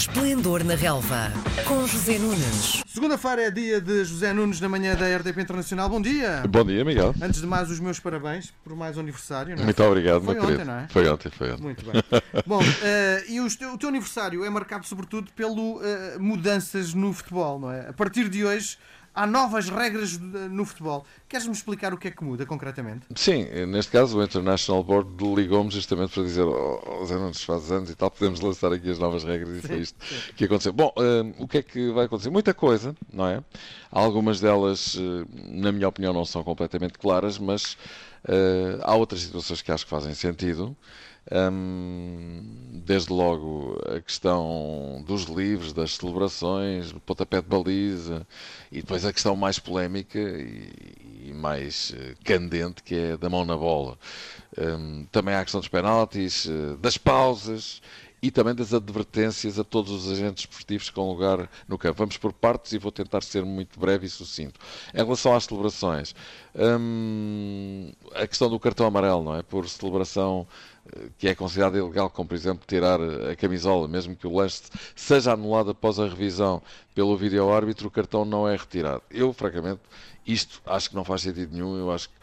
Esplendor na Relva, com José Nunes. Segunda-feira é dia de José Nunes na manhã da RDP Internacional. Bom dia! Bom dia, Miguel. Antes de mais, os meus parabéns por mais um aniversário. Não é? Muito obrigado, Foi meu ontem, querido. não é? Foi ontem, foi ontem. Muito bem. Bom, eh, e os teu- o teu aniversário é marcado sobretudo pelo eh, mudanças no futebol, não é? A partir de hoje há novas regras eh, no futebol. Queres-me explicar o que é que muda concretamente? Sim, neste caso o International Board ligou-me justamente para dizer oh, Zé Nunes faz anos e tal, podemos lançar aqui as novas regras e foi isto que aconteceu. Bom, eh, o que é que vai acontecer? Muita coisa, não é? Algumas delas, eh, na minha opinião, não são completamente claras, mas eh, há outras situações que acho que fazem sentido. Hum, desde logo a questão dos livros, das celebrações, do pontapé de baliza e depois a questão mais polémica e, e mais eh, candente que é da mão na bola. Hum, também há a questão dos penaltis, eh, das pausas e também das advertências a todos os agentes esportivos com lugar no campo. Vamos por partes e vou tentar ser muito breve e sucinto. Em relação às celebrações, hum, a questão do cartão amarelo, não é? Por celebração eh, que é considerada ilegal, como por exemplo tirar a camisola, mesmo que o lance seja anulado após a revisão pelo vídeo-árbitro, o cartão não é retirado. Eu, francamente, isto acho que não faz sentido nenhum. Eu acho que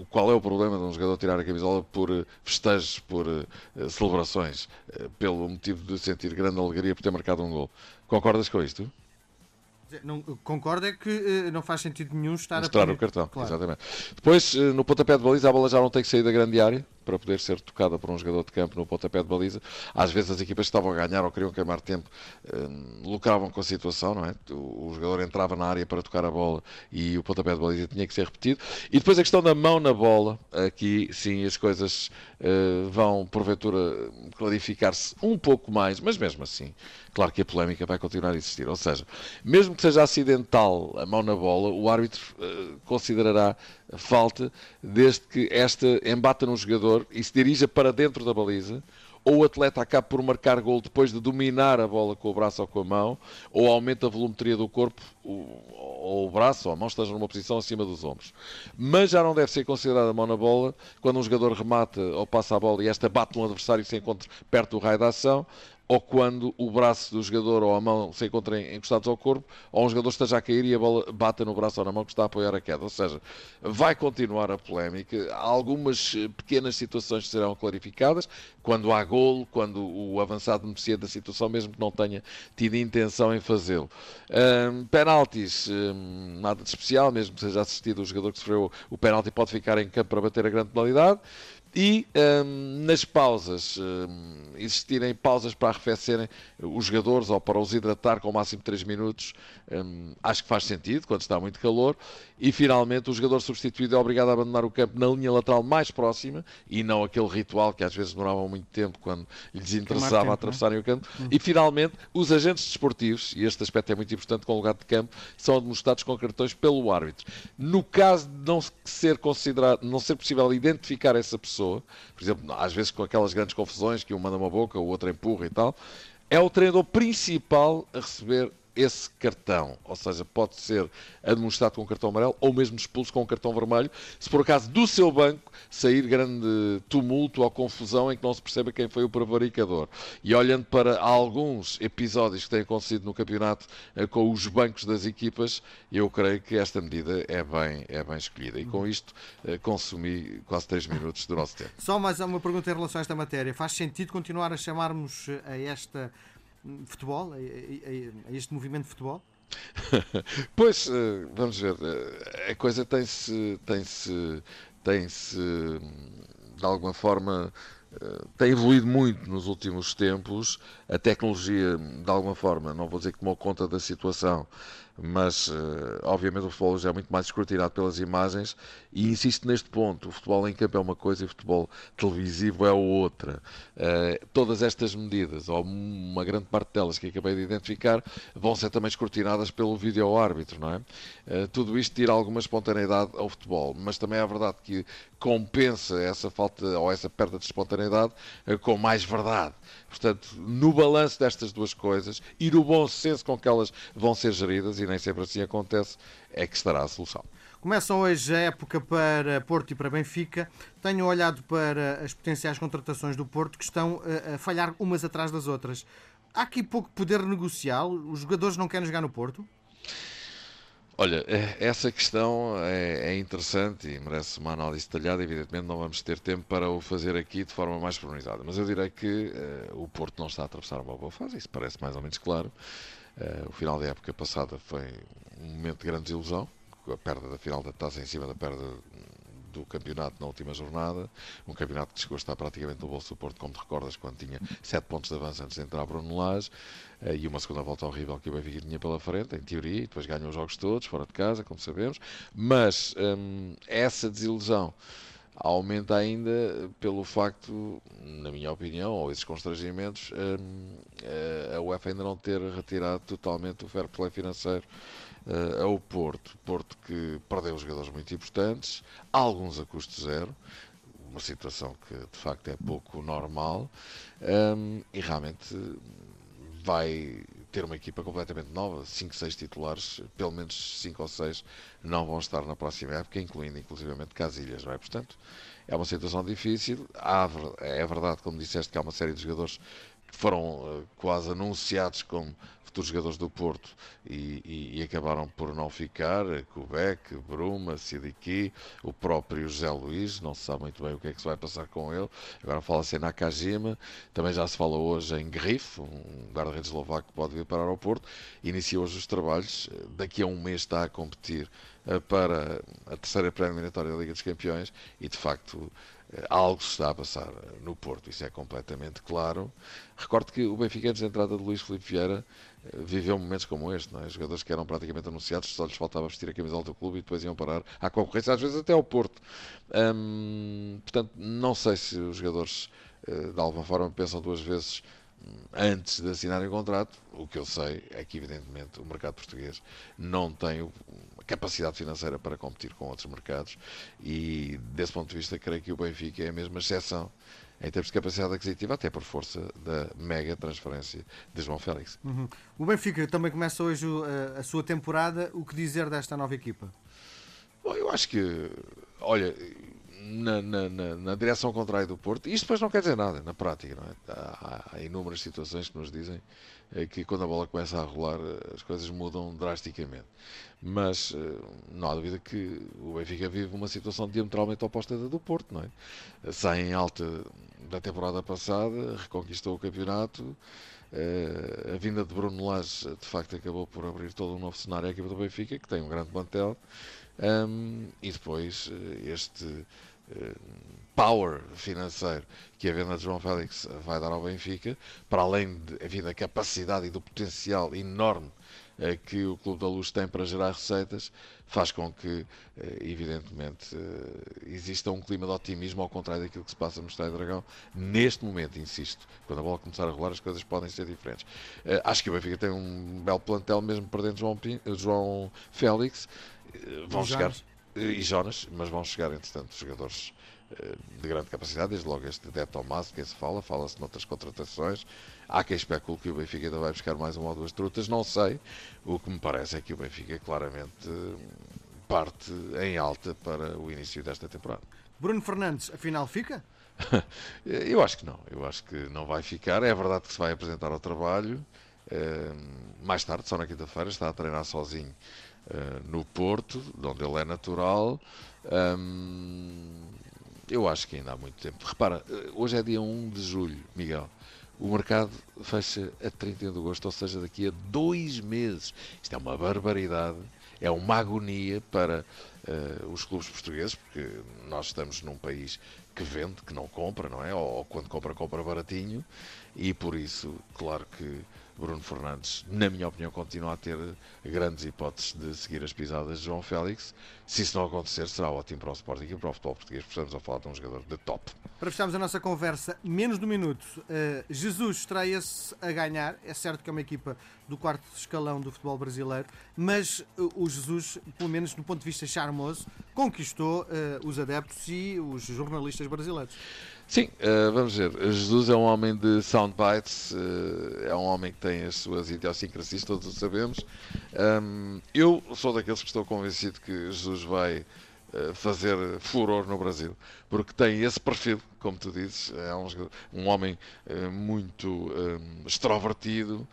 o- qual é o problema de um jogador tirar a camisola por eh, festejos, por eh, celebrações, eh, pelo motivo de sentir grande alegria por ter marcado um gol? Concordas com isto? Não, concordo é que não faz sentido nenhum estar Mostrar a punir. o cartão, Claro. exatamente. Depois, no pontapé de baliza, a bola já não tem que sair da grande área para poder ser tocada por um jogador de campo no pontapé de baliza. Às vezes as equipas que estavam a ganhar ou queriam queimar tempo eh, lucravam com a situação, não é? O, o jogador entrava na área para tocar a bola e o pontapé de baliza tinha que ser repetido. E depois a questão da mão na bola, aqui sim as coisas eh, vão porventura clarificar-se um pouco mais, mas mesmo assim, claro que a polémica vai continuar a existir. Ou seja, mesmo que seja acidental a mão na bola, o árbitro eh, considerará falta desde que esta embata no jogador e se dirija para dentro da baliza, ou o atleta acaba por marcar gol depois de dominar a bola com o braço ou com a mão, ou aumenta a volumetria do corpo, ou o braço ou a mão esteja numa posição acima dos ombros. Mas já não deve ser considerada mão na bola quando um jogador remata ou passa a bola e esta bate no adversário e se encontra perto do raio da ação, ou quando o braço do jogador ou a mão se encontrem encostados ao corpo, ou um jogador esteja a cair e a bola bata no braço ou na mão que está a apoiar a queda. Ou seja, vai continuar a polémica. Algumas eh, pequenas situações serão clarificadas, quando há golo, quando o avançado beneficia da situação, mesmo que não tenha tido intenção em fazê-lo. Ahm, penaltis, ahm, nada de especial, mesmo que seja assistido o jogador que sofreu o penalti pode ficar em campo para bater a grande penalidade. E hum, nas pausas, hum, existirem pausas para arrefecerem os jogadores ou para os hidratar com o máximo de 3 minutos, hum, acho que faz sentido quando está muito calor. E finalmente, o jogador substituído é obrigado a abandonar o campo na linha lateral mais próxima e não aquele ritual que às vezes demorava muito tempo quando lhes interessava tempo, é? atravessarem o campo. E finalmente, os agentes desportivos, e este aspecto é muito importante com o lugar de campo, são demonstrados com cartões pelo árbitro. No caso de não ser considerado, não ser possível identificar essa pessoa, por exemplo, às vezes com aquelas grandes confusões que um manda uma boca, o outro empurra e tal, é o treinador principal a receber esse cartão, ou seja, pode ser administrado com cartão amarelo ou mesmo expulso com cartão vermelho, se por acaso do seu banco sair grande tumulto ou confusão em que não se perceba quem foi o prevaricador. E olhando para alguns episódios que têm acontecido no campeonato eh, com os bancos das equipas, eu creio que esta medida é bem, é bem escolhida. E com isto eh, consumi quase 3 minutos do nosso tempo. Só mais uma pergunta em relação a esta matéria. Faz sentido continuar a chamarmos eh, a esta futebol, a, a- a- este movimento de futebol? Pois, eh, vamos ver, eh, a coisa tem-se, tem-se, tem-se, hum, de alguma forma, tem evoluído muito nos últimos tempos. A tecnologia, de alguma forma, não vou dizer que tomou conta da situação, mas eh, obviamente o futebol hoje é muito mais escrutinado pelas imagens e insisto neste ponto, o futebol em campo é uma coisa e o futebol televisivo é outra. Eh, todas estas medidas, ou uma grande parte delas que acabei de identificar, vão ser também escrutinadas pelo vídeo-árbitro, não é? Eh, tudo isto tira alguma espontaneidade ao futebol, mas também é verdade que compensa essa falta ou essa perda de espontaneidade eh, com mais verdade. Portanto, no balanço destas duas coisas e no bom senso com que elas vão ser geridas, e nem sempre assim acontece, é que estará a solução. Começa hoje a época para Porto e para Benfica. Tenho olhado para as potenciais contratações do Porto que estão eh, a falhar umas atrás das outras. há aqui pouco poder negocial? Os jogadores não querem jogar no Porto? Olha, é, essa questão é, é, interessante e merece uma análise detalhada. Evidentemente, não vamos ter tempo para o fazer aqui de forma mais pormenorizada, mas eu direi que uh, o Porto não está a atravessar uma boa fase, isso parece mais ou menos claro. Uh, o final da época passada foi um momento de grande desilusão, com a perda da final da taça em cima da perda do campeonato na última jornada, um campeonato que chegou a estar praticamente no bolso do Porto, como te recordas, quando tinha 7 pontos de avanço antes de entrar Bruno Lage, eh, e uma segunda volta horrível que o Benfica tinha pela frente, em teoria, e depois ganhou os jogos todos, fora de casa, como sabemos, mas hum, essa desilusão aumenta ainda pelo facto, na minha opinião, ou esses constrangimentos, hum, eh, a UEFA ainda não ter retirado totalmente o fair play financeiro uh, ao Porto. Porto que perdeu jogadores muito importantes, alguns a custo zero, uma situação que de facto é pouco normal, um, e realmente vai ter uma equipa completamente nova, 5, 6 titulares, pelo menos 5 ou 6 não vão estar na próxima época, incluindo inclusivamente Casilhas, não é? Portanto, é uma situação difícil. Há, é verdade, como disseste, que há uma série de jogadores que foram uh, quase anunciados como futuros jogadores do Porto e, e, e, acabaram por não ficar. Kubek, Bruma, Sidiki, o próprio José Luís, não se sabe muito bem o que é que se vai passar com ele. Agora fala-se em Nakajima, também já se fala hoje em Grif, um guarda-redes eslovaco que pode vir parar ao Porto. Inicia hoje os trabalhos, daqui a um mês está a competir eh, para a terceira pré-eliminatória da Liga dos Campeões e de facto eh, algo se está a passar no Porto, isso é completamente claro. Recordo que o Benfica, antes da entrada de Luís Filipe Vieira, eh, viveu momentos como este, não é? jogadores que eram praticamente anunciados, só lhes faltava vestir a camisola do clube e depois iam parar à concorrência, às vezes até ao Porto. Hum, portanto, não sei se os jogadores de alguma forma pensam duas vezes antes de assinarem o contrato. O que eu sei é que, evidentemente, o mercado português não tem a capacidade financeira para competir com outros mercados e, desse ponto de vista, creio que o Benfica é a mesma exceção em termos de capacidade aquisitiva, até por força da mega transferência de João Félix. Uhum. O Benfica também começa hoje a, a sua temporada. O que dizer desta nova equipa? Bom, eu acho que, olha, na, na, na, na, direção contrária do Porto. Isto depois não quer dizer nada na prática, não é? Há, há, inúmeras situações que nos dizem é, que quando a bola começa a rolar eh, as coisas mudam drasticamente. Mas eh, não há dúvida que o Benfica vive uma situação diametralmente oposta da do Porto, não é? Sai em alta da temporada passada, reconquistou o campeonato. A vinda de Bruno Lage de facto acabou por abrir todo um novo cenário à equipa do Benfica, que tem um grande plantel. Um, e depois este eh, power financeiro que a venda de João Félix vai dar ao Benfica, para além de, enfim, da capacidade e do potencial enorme eh, que o Clube da Luz tem para gerar receitas, faz com que, eh, evidentemente, exista um clima de otimismo, ao contrário daquilo que se passa no Estádio Dragão. Neste momento, insisto, quando a bola começar a rolar, as coisas podem ser diferentes. Acho que o Benfica tem um belo plantel, mesmo perdendo João, João Félix. Vão chegar e Jonas, mas vão chegar, entretanto, jogadores eh, de grande capacidade, desde logo este Dé Tomás, quem se fala, fala-se noutras contratações. Há quem especule que o Benfica ainda vai buscar mais uma ou duas trutas, não sei. O que me parece é que o Benfica claramente parte em alta para o início desta temporada. Bruno Fernandes, afinal, fica? eu acho que não, eu acho que não vai ficar. É verdade que se vai apresentar ao trabalho. Eh, mais tarde, só na quinta-feira, está a treinar sozinho uh, no Porto, de onde ele é natural. Eu acho que ainda há muito tempo. Repara, eh, hoje é dia 1 de julho, Miguel. O mercado fecha a 31 de agosto, ou seja, daqui a dois meses. Isto é uma barbaridade, é uma agonia para uh, os clubes portugueses, porque nós estamos num país que vende, que não compra, não é? Ou, ou quando compra, compra baratinho, e por isso, claro que Bruno Fernandes, na minha opinião, continua a ter grandes hipóteses de seguir as pisadas de João Félix. Se isso não acontecer, será ótimo para o Sporting e para o futebol português, porque estamos a falar de um jogador de top. Para fecharmos a nossa conversa, menos de um minuto, uh, Jesus estreia-se a ganhar. É certo que é uma equipa do quarto escalão do futebol brasileiro, mas uh, o Jesus, pelo menos do ponto de vista charmoso, conquistou uh, os adeptos e os jornalistas brasileiros. Sim, uh, vamos ver. Jesus é um homem de soundbites, uh, é um homem que tem as suas idiosincrasias, todos o sabemos. Eu sou daqueles que estou convencido que Jesus vai eh, fazer furor no Brasil, porque tem esse perfil, como tu dizes, é um, um homem eh, muito extrovertido.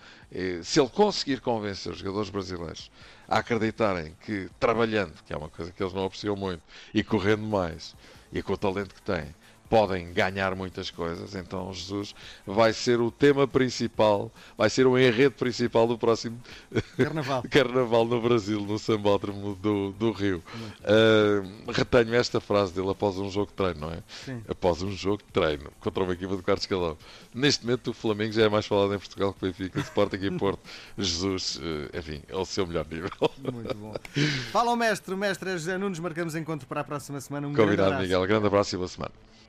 Se ele conseguir convencer os jogadores brasileiros a acreditarem que trabalhando, que é uma coisa que eles não apreciam muito, e correndo mais, e com o talento que têm, podem ganhar muitas coisas. Então Jesus vai ser o tema principal, vai ser o enredo principal do próximo Carnaval, Carnaval no Brasil, no Sambódromo do, do Rio. Uh, retenho esta frase dele após um jogo de treino, não é? Sim. Após um jogo de treino contra uma equipa do quarto escalão. Neste momento o Flamengo já é mais falado em Portugal que o Benfica, Sporting e Porto. Jesus, uh, enfim, é o seu melhor nível. Muito bom. Fala ao mestre, o mestre é José Nunes, marcamos encontro para a próxima semana. Um Combinado, grande Miguel. Grande abraço e boa semana.